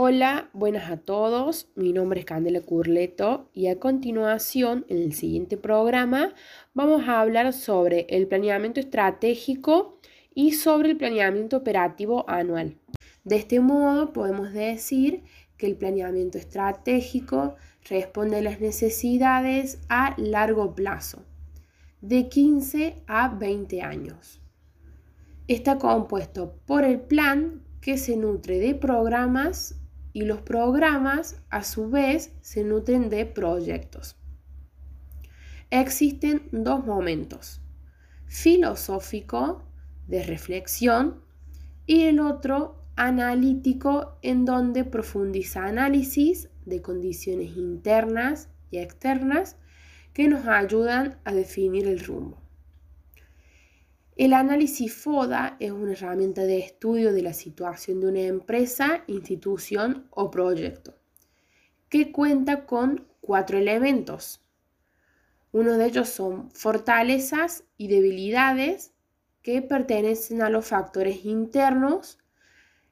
Hola, buenas a todos. Mi nombre es Candela Curleto y a continuación, en el siguiente programa, vamos a hablar sobre el planeamiento estratégico y sobre el planeamiento operativo anual. De este modo, podemos decir que el planeamiento estratégico responde a las necesidades a largo plazo, de 15 a 20 años. Está compuesto por el plan que se nutre de programas y los programas a su vez se nutren de proyectos. Existen dos momentos, filosófico de reflexión y el otro analítico en donde profundiza análisis de condiciones internas y externas que nos ayudan a definir el rumbo. El análisis FODA es una herramienta de estudio de la situación de una empresa, institución o proyecto, que cuenta con cuatro elementos. Uno de ellos son fortalezas y debilidades que pertenecen a los factores internos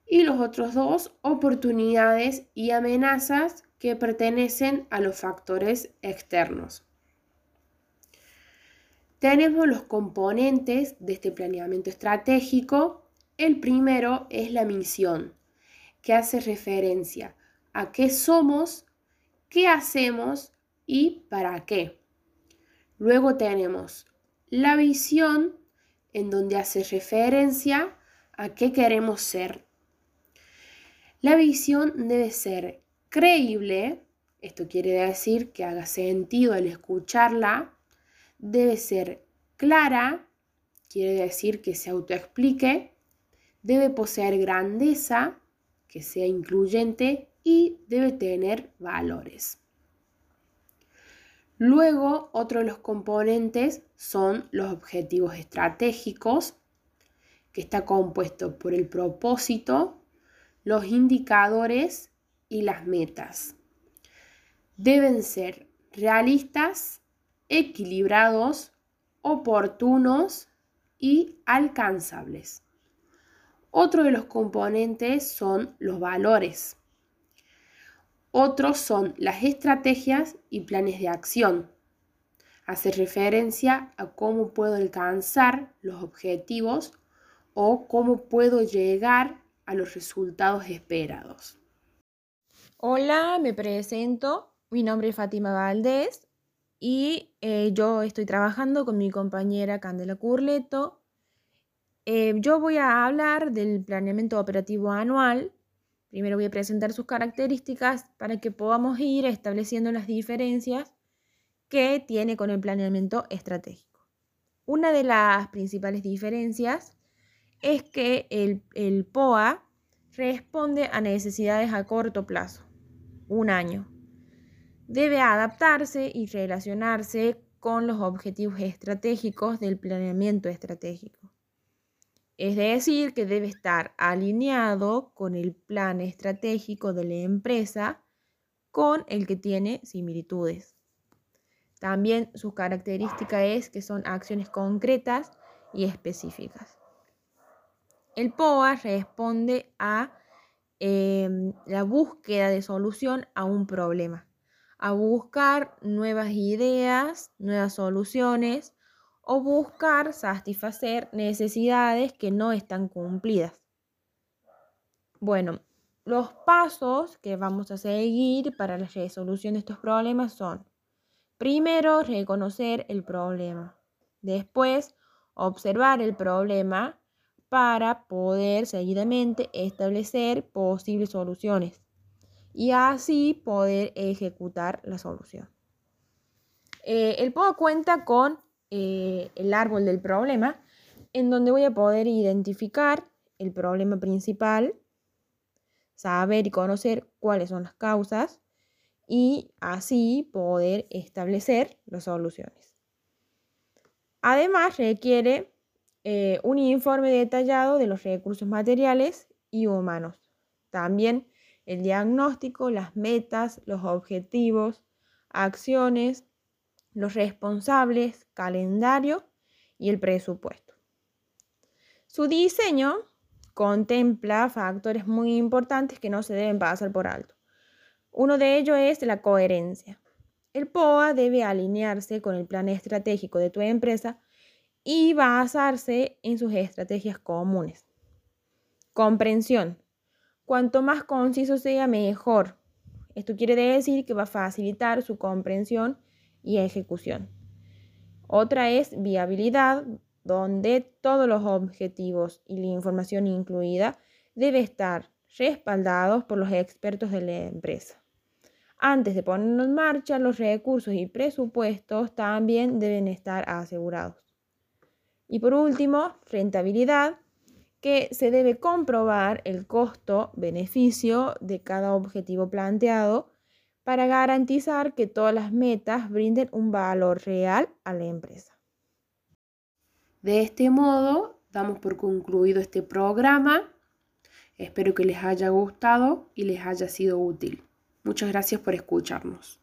y los otros dos oportunidades y amenazas que pertenecen a los factores externos. Tenemos los componentes de este planeamiento estratégico. El primero es la misión, que hace referencia a qué somos, qué hacemos y para qué. Luego tenemos la visión, en donde hace referencia a qué queremos ser. La visión debe ser creíble, esto quiere decir que haga sentido al escucharla, debe ser clara, quiere decir que se autoexplique, debe poseer grandeza, que sea incluyente y debe tener valores. Luego, otro de los componentes son los objetivos estratégicos, que está compuesto por el propósito, los indicadores y las metas. Deben ser realistas, equilibrados, oportunos y alcanzables. Otro de los componentes son los valores. Otros son las estrategias y planes de acción. Hace referencia a cómo puedo alcanzar los objetivos o cómo puedo llegar a los resultados esperados. Hola, me presento. Mi nombre es Fátima Valdés y eh, yo estoy trabajando con mi compañera Candela Curleto. Eh, yo voy a hablar del planeamiento operativo anual. Primero voy a presentar sus características para que podamos ir estableciendo las diferencias que tiene con el planeamiento estratégico. Una de las principales diferencias es que el, POA responde a necesidades a corto plazo, un año. Debe adaptarse y relacionarse con los objetivos estratégicos del planeamiento estratégico. Es decir, que debe estar alineado con el plan estratégico de la empresa con el que tiene similitudes. También su característica es que son acciones concretas y específicas. El POA responde a em, la búsqueda de solución a un problema, a buscar nuevas ideas, nuevas soluciones o buscar satisfacer necesidades que no están cumplidas. Bueno, los pasos que vamos a seguir para la resolución de estos problemas son, primero, reconocer el problema, después, observar el problema, para poder seguidamente establecer posibles soluciones y así poder ejecutar la solución. Eh, el POA cuenta con eh, el árbol del problema, en donde voy a poder identificar el problema principal, saber y conocer cuáles son las causas y así poder establecer las soluciones. Además, requiere eh, un informe detallado de los recursos materiales y humanos. También el diagnóstico, las metas, los objetivos, acciones, los responsables, calendario y el presupuesto. Su diseño contempla factores muy importantes que no se deben pasar por alto. Uno de ellos es la coherencia. El POA debe alinearse con el plan estratégico de tu empresa y basarse en sus estrategias comunes. Comprensión. Cuanto más conciso sea, mejor. Esto quiere decir que va a facilitar su comprensión y ejecución. Otra es viabilidad, donde todos los objetivos y la información incluida debe estar respaldados por los expertos de la empresa. Antes de ponerlo en marcha, los recursos y presupuestos también deben estar asegurados. Y por último, rentabilidad, que se debe comprobar el costo-beneficio de cada objetivo planteado para garantizar que todas las metas brinden un valor real a la empresa. De este modo, damos por concluido este programa. Espero que les haya gustado y les haya sido útil. Muchas gracias por escucharnos.